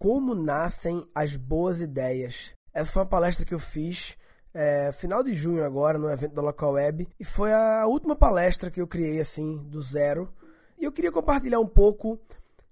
Como nascem as boas ideias. Essa foi uma palestra que eu fiz é, final de junho agora no evento da Local Web e foi a última palestra que eu criei assim do zero. E eu queria compartilhar um pouco,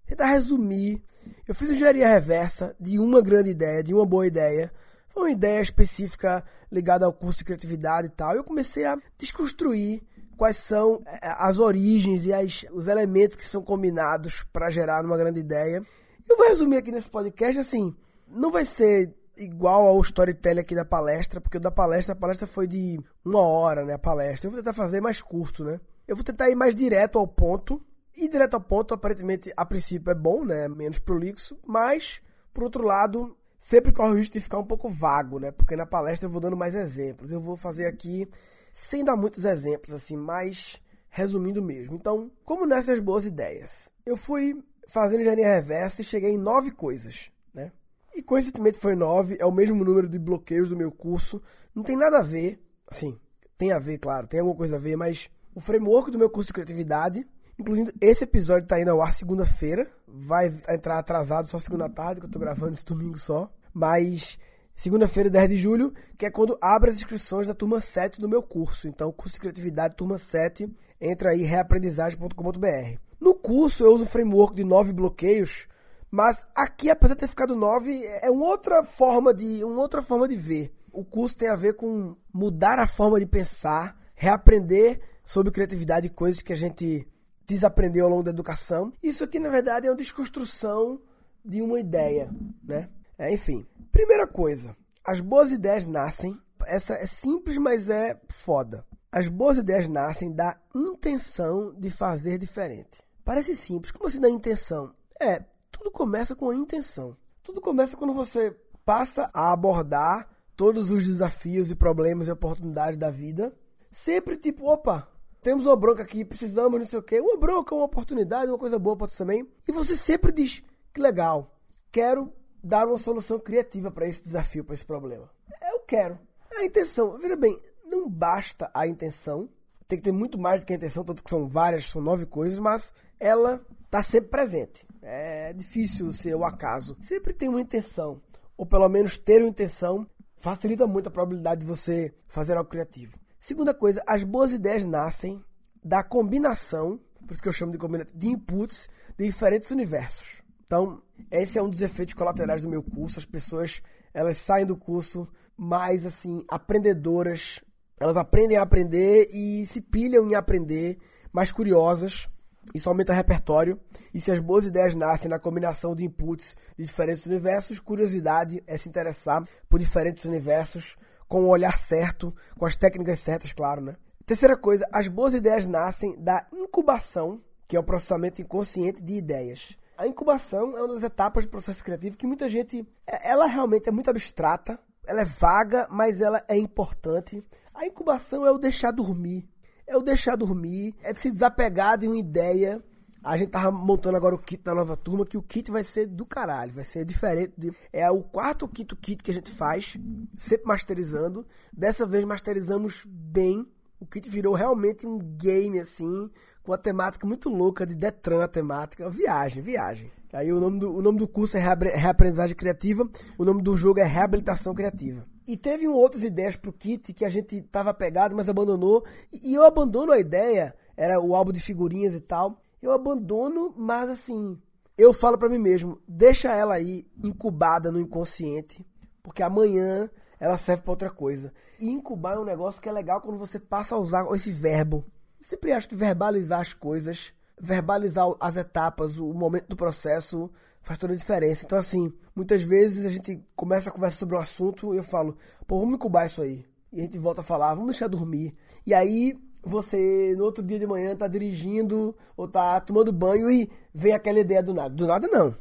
tentar resumir. Eu fiz engenharia reversa de uma grande ideia, de uma boa ideia. Foi uma ideia específica ligada ao curso de criatividade e tal. Eu comecei a desconstruir quais são é, as origens e as, os elementos que são combinados para gerar uma grande ideia. Eu vou resumir aqui nesse podcast assim, não vai ser igual ao storytelling aqui da palestra, porque o da palestra, a palestra foi de uma hora, né, a palestra. Eu vou tentar fazer mais curto, né? Eu vou tentar ir mais direto ao ponto. E direto ao ponto, aparentemente, a princípio é bom, né? Menos prolixo, mas, por outro lado, sempre corre o risco de ficar um pouco vago, né? Porque na palestra eu vou dando mais exemplos. Eu vou fazer aqui sem dar muitos exemplos, assim, mas resumindo mesmo. Então, como nessas boas ideias? Eu fui fazendo engenharia reversa e cheguei em nove coisas, né? E coincidentemente foi nove, é o mesmo número de bloqueios do meu curso. Não tem nada a ver, assim, tem a ver, claro, tem alguma coisa a ver, mas o framework do meu curso de criatividade, inclusive esse episódio está indo ao ar segunda-feira, vai entrar atrasado só segunda tarde, que eu estou gravando esse domingo só, mas segunda-feira, 10 de julho, que é quando abre as inscrições da turma 7 do meu curso. Então, curso de criatividade, turma 7, entra aí reaprendizagem.com.br. No curso eu uso o framework de nove bloqueios, mas aqui, apesar de ter ficado nove, é uma outra forma de, uma outra forma de ver. O curso tem a ver com mudar a forma de pensar, reaprender sobre criatividade e coisas que a gente desaprendeu ao longo da educação. Isso aqui, na verdade, é uma desconstrução de uma ideia, né? É, enfim, primeira coisa, as boas ideias nascem. Essa é simples, mas é foda. As boas ideias nascem da intenção de fazer diferente. Parece simples, como assim da intenção? É, tudo começa com a intenção. Tudo começa quando você passa a abordar todos os desafios e problemas e oportunidades da vida. Sempre tipo, opa, temos uma bronca aqui, precisamos, não sei o quê. Uma bronca, uma oportunidade, uma coisa boa pode ser também. E você sempre diz, que legal, quero dar uma solução criativa para esse desafio, para esse problema. Eu quero. A intenção, veja bem, não basta a intenção. Tem que ter muito mais do que a intenção, tanto que são várias, são nove coisas, mas ela está sempre presente. É difícil ser o acaso. Sempre tem uma intenção, ou pelo menos ter uma intenção, facilita muito a probabilidade de você fazer algo criativo. Segunda coisa, as boas ideias nascem da combinação, por isso que eu chamo de combinação, de inputs de diferentes universos. Então, esse é um dos efeitos colaterais do meu curso. As pessoas, elas saem do curso mais assim, aprendedoras. Elas aprendem a aprender e se pilham em aprender, mais curiosas isso aumenta o repertório. E se as boas ideias nascem na combinação de inputs de diferentes universos, curiosidade é se interessar por diferentes universos com o olhar certo, com as técnicas certas, claro, né? Terceira coisa, as boas ideias nascem da incubação, que é o processamento inconsciente de ideias. A incubação é uma das etapas do processo criativo que muita gente, é, ela realmente é muito abstrata, ela é vaga, mas ela é importante. A incubação é o deixar dormir, é o deixar dormir, é se desapegar de uma ideia. A gente tava montando agora o kit da nova turma, que o kit vai ser do caralho, vai ser diferente. De... É o quarto ou quinto kit que a gente faz, sempre masterizando. Dessa vez masterizamos bem. O kit virou realmente um game, assim, com uma temática muito louca, de Detran a temática. Viagem, viagem. Aí o nome do, o nome do curso é Reaprendizagem Criativa, o nome do jogo é Reabilitação Criativa. E teve outras ideias pro kit que a gente tava pegado, mas abandonou. E eu abandono a ideia, era o álbum de figurinhas e tal. Eu abandono, mas assim, eu falo para mim mesmo, deixa ela aí incubada no inconsciente, porque amanhã ela serve para outra coisa. E incubar é um negócio que é legal quando você passa a usar esse verbo. Eu sempre acho que verbalizar as coisas, verbalizar as etapas, o momento do processo, faz toda a diferença. Então, assim, muitas vezes a gente começa a conversa sobre o assunto e eu falo, pô, vamos incubar isso aí. E a gente volta a falar, vamos deixar dormir. E aí, você, no outro dia de manhã, tá dirigindo ou tá tomando banho e vem aquela ideia do nada. Do nada, não.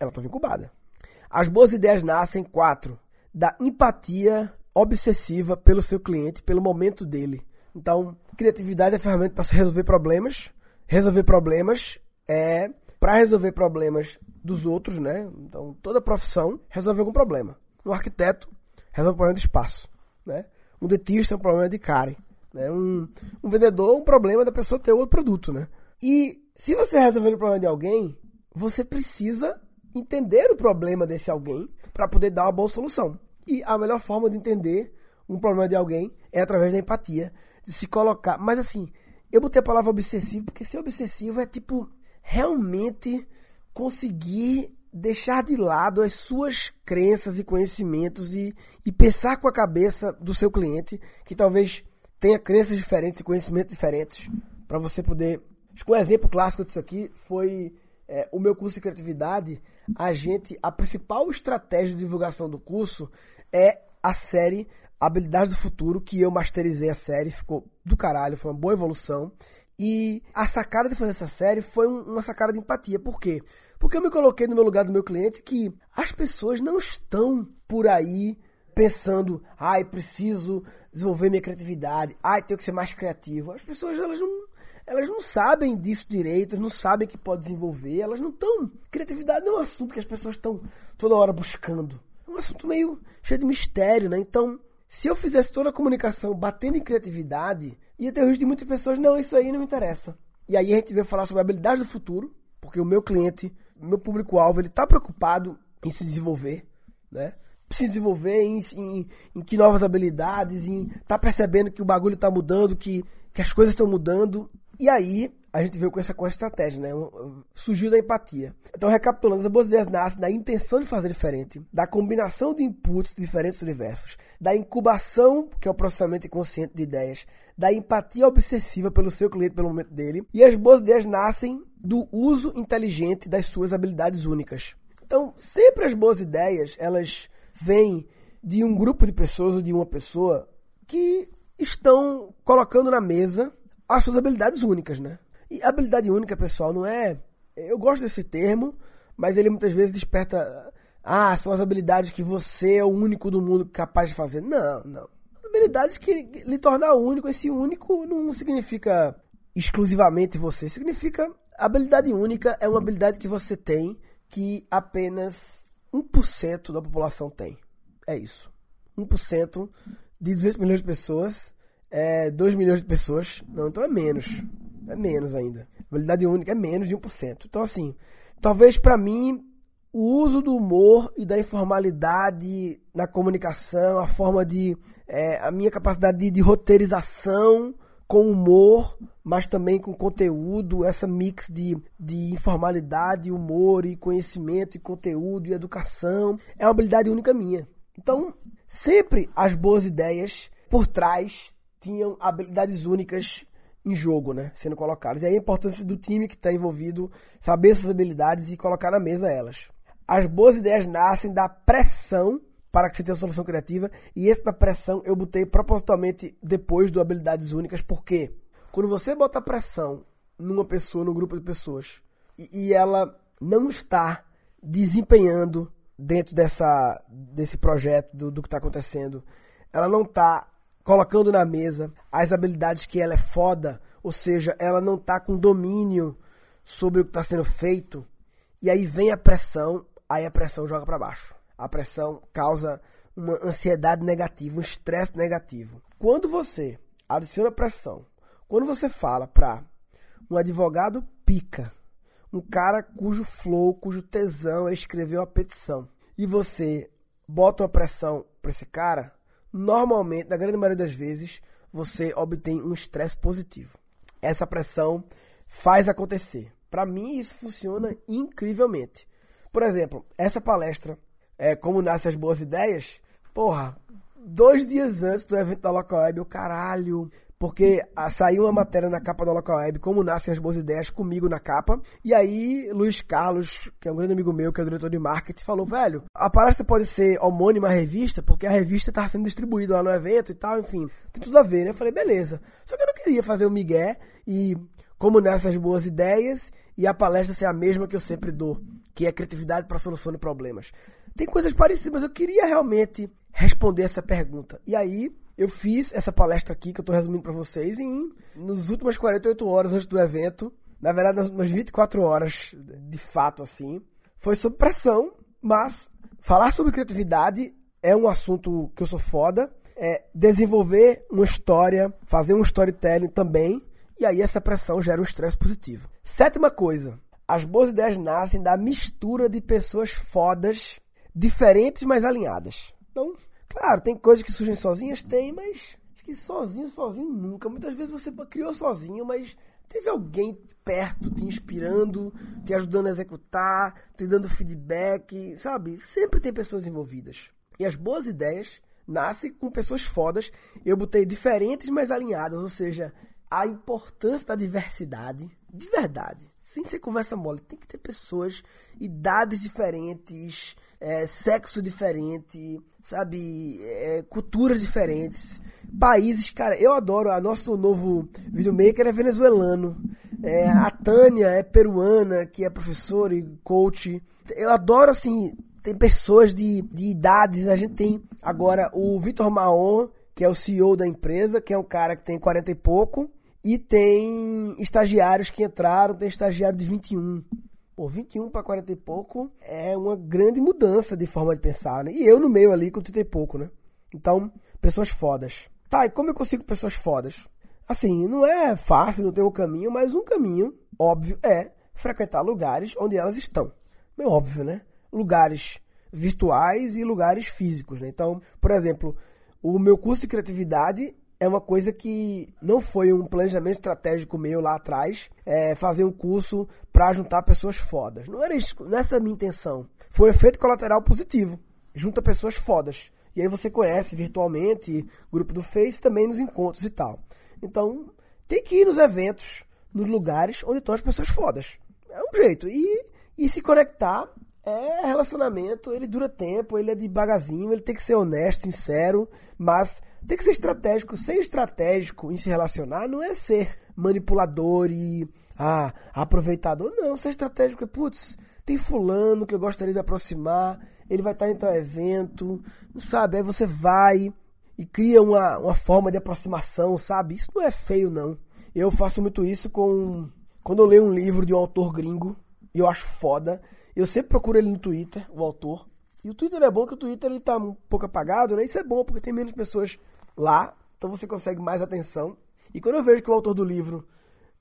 Ela estava incubada. As boas ideias nascem, quatro, da empatia obsessiva pelo seu cliente, pelo momento dele. Então, criatividade é ferramenta para resolver problemas. Resolver problemas é para resolver problemas dos outros, né? Então, toda profissão resolve algum problema. Um arquiteto resolve um problema de espaço, né? Um dentista é um problema de cárie, né? Um, um vendedor um problema da pessoa ter outro produto, né? E se você resolver o problema de alguém, você precisa entender o problema desse alguém para poder dar uma boa solução. E a melhor forma de entender um problema de alguém é através da empatia, de se colocar. Mas assim, eu botei a palavra obsessivo porque ser obsessivo é tipo realmente conseguir deixar de lado as suas crenças e conhecimentos e, e pensar com a cabeça do seu cliente, que talvez tenha crenças diferentes e conhecimentos diferentes, para você poder. Acho que um exemplo clássico disso aqui foi é, o meu curso de criatividade. A gente, a principal estratégia de divulgação do curso é a série Habilidades do Futuro, que eu masterizei a série, ficou do caralho, foi uma boa evolução. E a sacada de fazer essa série foi um, uma sacada de empatia. Por quê? Porque eu me coloquei no meu lugar do meu cliente que as pessoas não estão por aí pensando, ai, preciso desenvolver minha criatividade, ai, tenho que ser mais criativo. As pessoas, elas não, elas não sabem disso direito, não sabem que pode desenvolver, elas não estão. Criatividade não é um assunto que as pessoas estão toda hora buscando. É um assunto meio cheio de mistério, né? Então, se eu fizesse toda a comunicação batendo em criatividade, ia ter o risco de muitas pessoas, não, isso aí não me interessa. E aí a gente veio falar sobre habilidades do futuro, porque o meu cliente, meu público-alvo, ele está preocupado em se desenvolver, né? Se desenvolver em, em, em que novas habilidades, em tá percebendo que o bagulho está mudando, que, que as coisas estão mudando. E aí, a gente veio com essa, com essa estratégia, né? Surgiu da empatia. Então, recapitulando, as boas ideias nascem da intenção de fazer diferente, da combinação de inputs de diferentes universos, da incubação, que é o processamento inconsciente de ideias, da empatia obsessiva pelo seu cliente, pelo momento dele, e as boas ideias nascem do uso inteligente das suas habilidades únicas. Então, sempre as boas ideias, elas vêm de um grupo de pessoas ou de uma pessoa que estão colocando na mesa as suas habilidades únicas, né? E habilidade única, pessoal, não é. Eu gosto desse termo, mas ele muitas vezes desperta. Ah, são as habilidades que você é o único do mundo capaz de fazer. Não, não. Habilidades que lhe tornar único. Esse único não significa exclusivamente você. Significa. Habilidade única é uma habilidade que você tem que apenas 1% da população tem. É isso. 1% de 200 milhões de pessoas é 2 milhões de pessoas. Não, então é menos. É menos ainda. Validade única é menos de 1%. Então, assim, talvez para mim o uso do humor e da informalidade na comunicação, a forma de. É, a minha capacidade de, de, roteirização com humor, mas também com conteúdo, essa mix de, de informalidade, humor e conhecimento e conteúdo e educação, é uma habilidade única minha. Então, sempre as boas ideias por trás tinham habilidades únicas em jogo, né? Sendo colocadas. E aí a importância do time que está envolvido saber suas habilidades e colocar na mesa elas. As boas ideias nascem da pressão para que você tenha uma solução criativa. E essa pressão eu botei propositalmente depois do habilidades únicas, porque quando você bota pressão numa pessoa, num grupo de pessoas, e, e ela não está desempenhando dentro dessa, desse projeto, do, do que está acontecendo, ela não está colocando na mesa as habilidades que ela é foda, ou seja, ela não tá com domínio sobre o que está sendo feito, e aí vem a pressão, aí a pressão joga para baixo. A pressão causa uma ansiedade negativa, um estresse negativo. Quando você adiciona pressão, quando você fala para um advogado pica, um cara cujo flow, cujo tesão é escrever uma petição, e você bota uma pressão para esse cara, normalmente, na grande maioria das vezes, você obtém um estresse positivo. Essa pressão faz acontecer. Para mim, isso funciona incrivelmente. Por exemplo, essa palestra, é, Como Nascem as Boas Ideias, porra, dois dias antes do evento da Local Web, eu caralho, porque saiu uma matéria na capa da Local Web, como nascem as boas ideias, comigo na capa. E aí, Luiz Carlos, que é um grande amigo meu, que é o diretor de marketing, falou: velho, a palestra pode ser homônima à revista, porque a revista tá sendo distribuída lá no evento e tal, enfim, tem tudo a ver, né? Eu falei: beleza. Só que eu não queria fazer o um migué e como nessas boas ideias e a palestra ser a mesma que eu sempre dou, que é criatividade para solução de problemas. Tem coisas parecidas, mas eu queria realmente responder essa pergunta. E aí, eu fiz essa palestra aqui, que eu estou resumindo para vocês, em nos últimas 48 horas antes do evento. Na verdade, nas últimas 24 horas, de fato, assim. Foi sob pressão, mas falar sobre criatividade é um assunto que eu sou foda. É desenvolver uma história, fazer um storytelling também. E aí essa pressão gera um estresse positivo. Sétima coisa, As boas ideias nascem da mistura de pessoas fodas, diferentes, mas alinhadas. Claro, tem coisas que surgem sozinhas, tem, mas acho que sozinho, sozinho nunca. Muitas vezes você criou sozinho, mas teve alguém perto te inspirando, te ajudando a executar, te dando feedback, sabe? Sempre tem pessoas envolvidas. E as boas ideias nascem com pessoas fodas. Eu botei diferentes, mas alinhadas, ou seja, a importância da diversidade, de verdade sem ser conversa mole, tem que ter pessoas, idades diferentes, é, sexo diferente, sabe, é, culturas diferentes, países, cara, eu adoro, a nosso novo videomaker é venezuelano, é, a Tânia é peruana, que é professora e coach, eu adoro, assim, tem pessoas de, de idades, a gente tem agora o Vitor Maon, que é o CEO da empresa, que é um cara que tem 40 e pouco, e tem estagiários que entraram, tem estagiário de 21. Pô, 21 para 40 e pouco é uma grande mudança de forma de pensar, né? E eu no meio ali com 30 e pouco, né? Então, pessoas fodas. Tá, e como eu consigo pessoas fodas? Assim, não é fácil, não tem um caminho, mas um caminho, óbvio, é frequentar lugares onde elas estão. Bem óbvio, né? Lugares virtuais e lugares físicos, né? Então, por exemplo, o meu curso de criatividade é uma coisa que não foi um planejamento estratégico meu lá atrás, é, fazer um curso para juntar pessoas fodas. Não era isso, nessa é minha intenção. Foi efeito colateral positivo. Junta pessoas fodas. E aí você conhece virtualmente, grupo do Face, também nos encontros e tal. Então, tem que ir nos eventos, nos lugares onde estão as pessoas fodas. É um jeito. E, e se conectar é relacionamento, ele dura tempo, ele é devagarzinho, ele tem que ser honesto, sincero, mas tem que ser estratégico. Ser estratégico em se relacionar não é ser manipulador e ah, aproveitador. Não, ser estratégico é, putz, tem fulano que eu gostaria de aproximar, ele vai estar em tal evento, sabe? Aí você vai e cria uma, uma forma de aproximação, sabe? Isso não é feio, não. Eu faço muito isso com. Quando eu leio um livro de um autor gringo, e eu acho foda, eu sempre procuro ele no Twitter, o autor. E o Twitter é bom que o Twitter ele tá um pouco apagado, né? Isso é bom porque tem menos pessoas lá, então você consegue mais atenção. E quando eu vejo que o autor do livro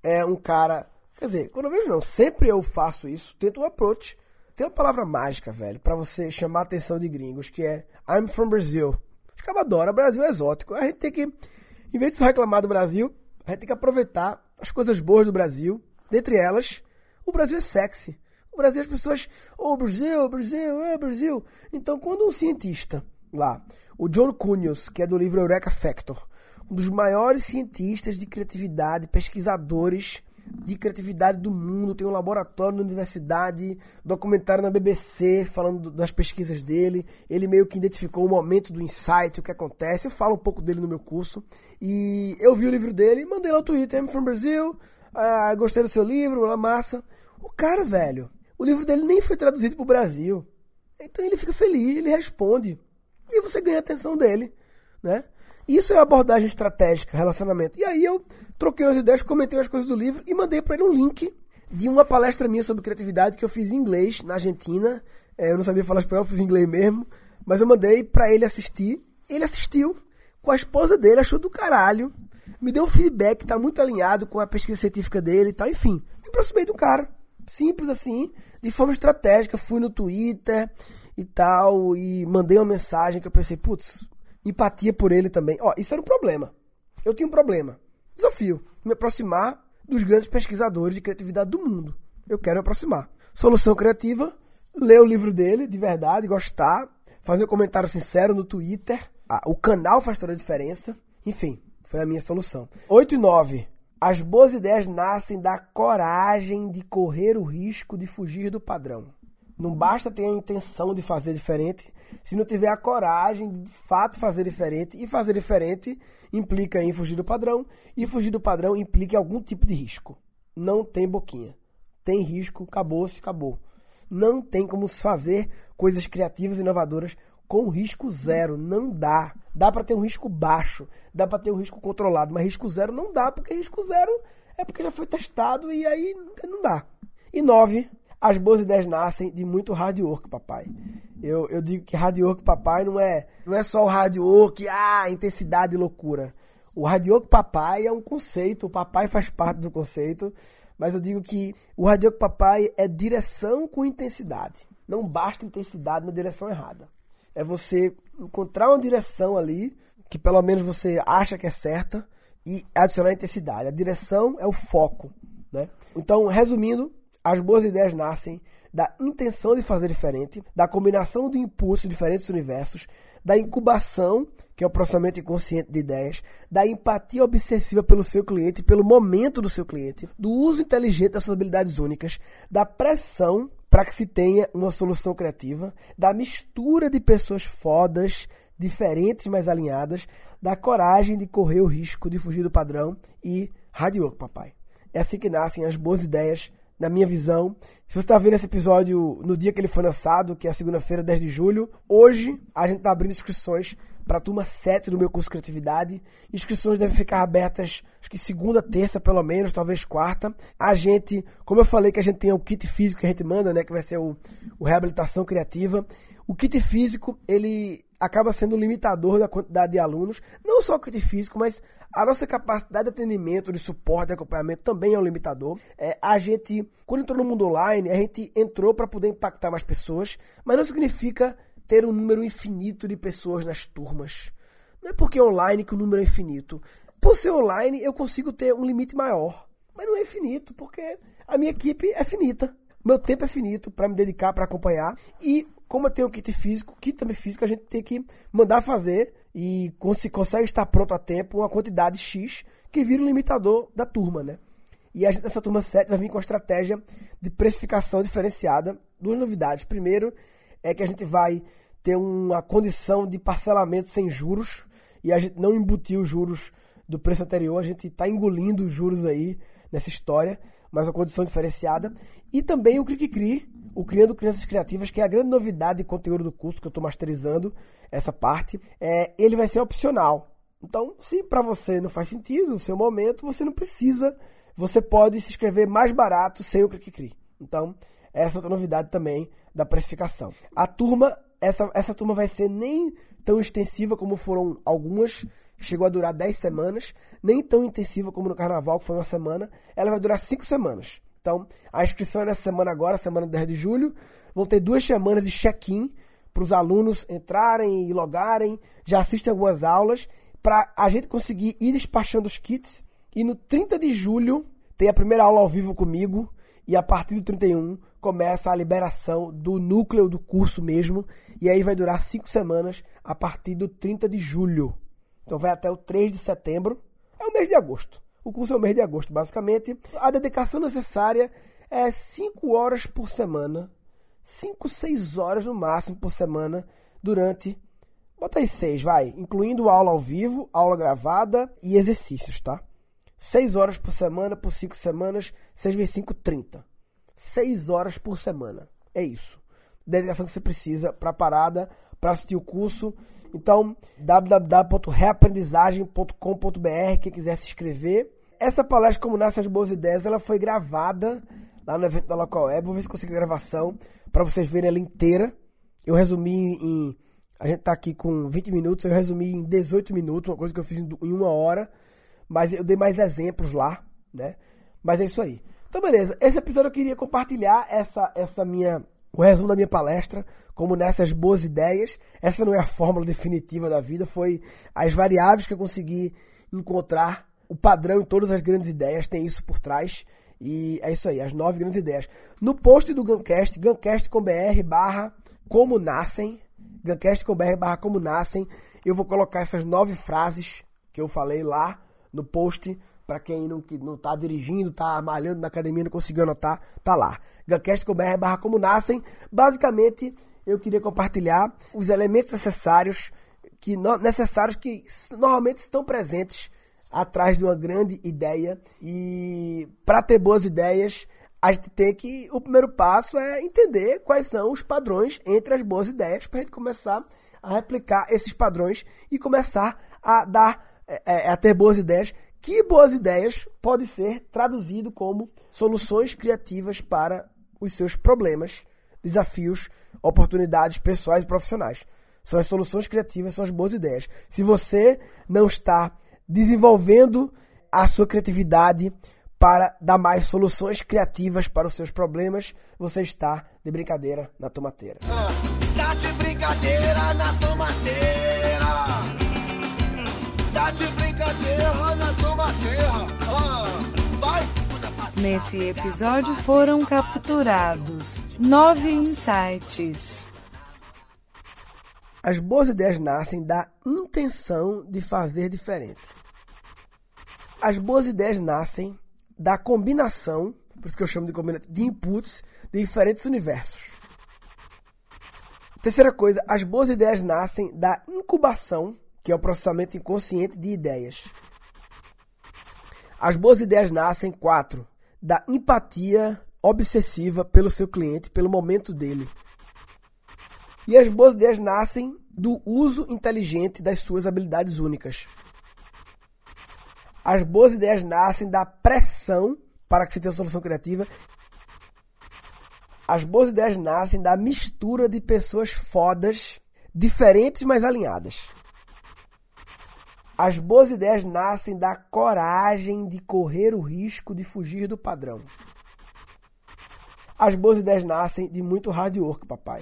é um cara. Quer dizer, quando eu vejo não, sempre eu faço isso, tento um approach. Tem uma palavra mágica, velho, para você chamar a atenção de gringos, que é I'm from Brazil. Os caras adoram, Brasil é exótico. A gente tem que, em vez de só reclamar do Brasil, a gente tem que aproveitar as coisas boas do Brasil. Dentre elas, o Brasil é sexy. O Brasil, as pessoas, oh, Brasil, Brasil, é Brasil. Então, quando um cientista lá, o John Cunios, que é do livro Eureka Factor, um dos maiores cientistas de criatividade, pesquisadores de criatividade do mundo, tem um laboratório na universidade, documentário na BBC falando das pesquisas dele. Ele meio que identificou o momento do insight, o que acontece. Eu falo um pouco dele no meu curso. E eu vi o livro dele, mandei lá no Twitter, I'm from Brazil, ah, gostei do seu livro, lá massa. O cara, velho, o livro dele nem foi traduzido para o Brasil. Então ele fica feliz, ele responde. E você ganha a atenção dele, né? Isso é abordagem estratégica, relacionamento. E aí eu troquei as ideias, comentei as coisas do livro e mandei para ele um link de uma palestra minha sobre criatividade que eu fiz em inglês na Argentina. É, eu não sabia falar espanhol, fiz inglês mesmo. Mas eu mandei para ele assistir. Ele assistiu com a esposa dele, achou do caralho. Me deu um feedback, tá muito alinhado com a pesquisa científica dele e tal. Enfim, me aproximei do cara. Simples assim de forma estratégica, fui no Twitter e tal, e mandei uma mensagem que eu pensei, putz, empatia por ele também. Ó, isso era um problema. Eu tinha um problema. Desafio. Me aproximar dos grandes pesquisadores de criatividade do mundo. Eu quero me aproximar. Solução criativa, ler o livro dele, de verdade, gostar, fazer um comentário sincero no Twitter. Ah, o canal faz toda a diferença. Enfim, foi a minha solução. 8 e 9. As boas ideias nascem da coragem de correr o risco de fugir do padrão. Não basta ter a intenção de fazer diferente, se não tiver a coragem de, de fato fazer diferente. E fazer diferente implica em fugir do padrão, e fugir do padrão implica algum tipo de risco. Não tem boquinha. Tem risco, acabou-se, acabou. Não tem como fazer coisas criativas e inovadoras com risco zero. Não dá. Dá para ter um risco baixo, dá para ter um risco controlado, mas risco zero não dá, porque risco zero é porque já foi testado e aí não dá. E nove, as boas ideias nascem de muito hard work, papai. Eu, eu digo que hard work, papai, não é, não é só o hard work, ah, intensidade e loucura. O hard work, papai, é um conceito, o papai faz parte do conceito, mas eu digo que o Radioco Papai é direção com intensidade. Não basta intensidade na direção errada. É você encontrar uma direção ali que pelo menos você acha que é certa e adicionar intensidade. A direção é o foco, né? Então, resumindo, as boas ideias nascem da intenção de fazer diferente, da combinação de impulsos de diferentes universos, da incubação, que é o processamento inconsciente de ideias, da empatia obsessiva pelo seu cliente, pelo momento do seu cliente, do uso inteligente das suas habilidades únicas, da pressão para que se tenha uma solução criativa, da mistura de pessoas fodas, diferentes, mas alinhadas, da coragem de correr o risco de fugir do padrão e radioco, papai. É assim que nascem as boas ideias na minha visão. Se você está vendo esse episódio no dia que ele foi lançado, que é segunda-feira, 10 de julho, hoje a gente está abrindo inscrições para a turma 7 do meu curso Criatividade. Inscrições devem ficar abertas, acho que segunda, terça, pelo menos, talvez quarta. A gente, como eu falei que a gente tem o kit físico que a gente manda, né, que vai ser o, o Reabilitação Criativa. O kit físico, ele acaba sendo limitador da quantidade de alunos, não só o kit físico, mas a nossa capacidade de atendimento, de suporte, de acompanhamento também é um limitador. É, a gente, quando entrou no mundo online, a gente entrou para poder impactar mais pessoas, mas não significa ter um número infinito de pessoas nas turmas. Não é porque é online que o número é infinito. Por ser online, eu consigo ter um limite maior, mas não é infinito, porque a minha equipe é finita. Meu tempo é finito para me dedicar, para acompanhar. E como eu tenho kit físico, kit também físico, a gente tem que mandar fazer e se consegue estar pronto a tempo uma quantidade X que vira o limitador da turma, né? E a gente, nessa turma 7 vai vir com a estratégia de precificação diferenciada. Duas novidades. Primeiro é que a gente vai ter uma condição de parcelamento sem juros e a gente não embutiu os juros do preço anterior, a gente está engolindo os juros aí nessa história, mas uma condição diferenciada. E também o Cri Cri, o Criando Crianças Criativas, que é a grande novidade de conteúdo do curso que eu estou masterizando essa parte, é, ele vai ser opcional. Então, se para você não faz sentido no seu momento, você não precisa, você pode se inscrever mais barato sem o Cri Então, essa é outra novidade também da precificação. A turma, essa, essa turma vai ser nem tão extensiva como foram algumas, chegou a durar 10 semanas, nem tão intensiva como no carnaval, que foi uma semana, ela vai durar 5 semanas. Então, a inscrição é nessa semana agora, semana 10 de julho. Vão ter duas semanas de check-in para os alunos entrarem e logarem, já assistem algumas aulas, para a gente conseguir ir despachando os kits. E no 30 de julho tem a primeira aula ao vivo comigo, e a partir do 31 começa a liberação do núcleo do curso mesmo, e aí vai durar cinco semanas a partir do 30 de julho. Então vai até o 3 de setembro, é o mês de agosto. O curso é o mês de agosto, basicamente. A dedicação necessária é 5 horas por semana. 5, 6 horas no máximo por semana durante. Bota aí 6, vai. Incluindo aula ao vivo, aula gravada e exercícios, tá? 6 horas por semana, por 5 semanas, 6 vezes 5, 30. 6 horas por semana. É isso. Dedicação que você precisa para a parada, para assistir o curso então, www.reaprendizagem.com.br, quem quiser se inscrever. Essa palestra, como nasce as boas ideias, ela foi gravada lá no evento da Local Web. Vou ver se consigo a gravação para vocês verem ela inteira. Eu resumi em. A gente tá aqui com 20 minutos, eu resumi em 18 minutos, uma coisa que eu fiz em uma hora. Mas eu dei mais exemplos lá, né? Mas é isso aí. Então, beleza. Esse episódio eu queria compartilhar essa, essa minha o resumo da minha palestra, como nessas boas ideias. Essa não é a fórmula definitiva da vida, foi as variáveis que eu consegui encontrar. O padrão em todas as grandes ideias tem isso por trás. E é isso aí, as nove grandes ideias. No post do Guncast, guncast.com.br barra como nascem, guncast.com.br barra como nascem, eu vou colocar essas nove frases que eu falei lá no post para quem não, que não tá dirigindo, tá malhando na academia, não conseguiu anotar, tá lá. Gacast.com.br barra como nascem. Basicamente, eu queria compartilhar os elementos necessários que necessários que normalmente estão presentes atrás de uma grande ideia e para ter boas ideias a gente tem que o primeiro passo é entender quais são os padrões entre as boas ideias para a gente começar a replicar esses padrões e começar a dar é, é a ter boas ideias que boas ideias pode ser traduzido como soluções criativas para os seus problemas, desafios, oportunidades pessoais e profissionais. São as soluções criativas, são as boas ideias. Se você não está desenvolvendo a sua criatividade para dar mais soluções criativas para os seus problemas, você está de brincadeira na tomateira. Ah, tá de brincadeira na tomateira. Tá de brincadeira na. Ah, vai. Nesse episódio foram capturados nove insights. As boas ideias nascem da intenção de fazer diferente. As boas ideias nascem da combinação, por isso que eu chamo de combinação, de inputs de diferentes universos. Terceira coisa, as boas ideias nascem da incubação, que é o processamento inconsciente de ideias. As boas ideias nascem, quatro, da empatia obsessiva pelo seu cliente, pelo momento dele. E as boas ideias nascem do uso inteligente das suas habilidades únicas. As boas ideias nascem da pressão para que se tenha uma solução criativa. As boas ideias nascem da mistura de pessoas fodas, diferentes, mas alinhadas. As boas ideias nascem da coragem de correr o risco de fugir do padrão. As boas ideias nascem de muito hard work, papai.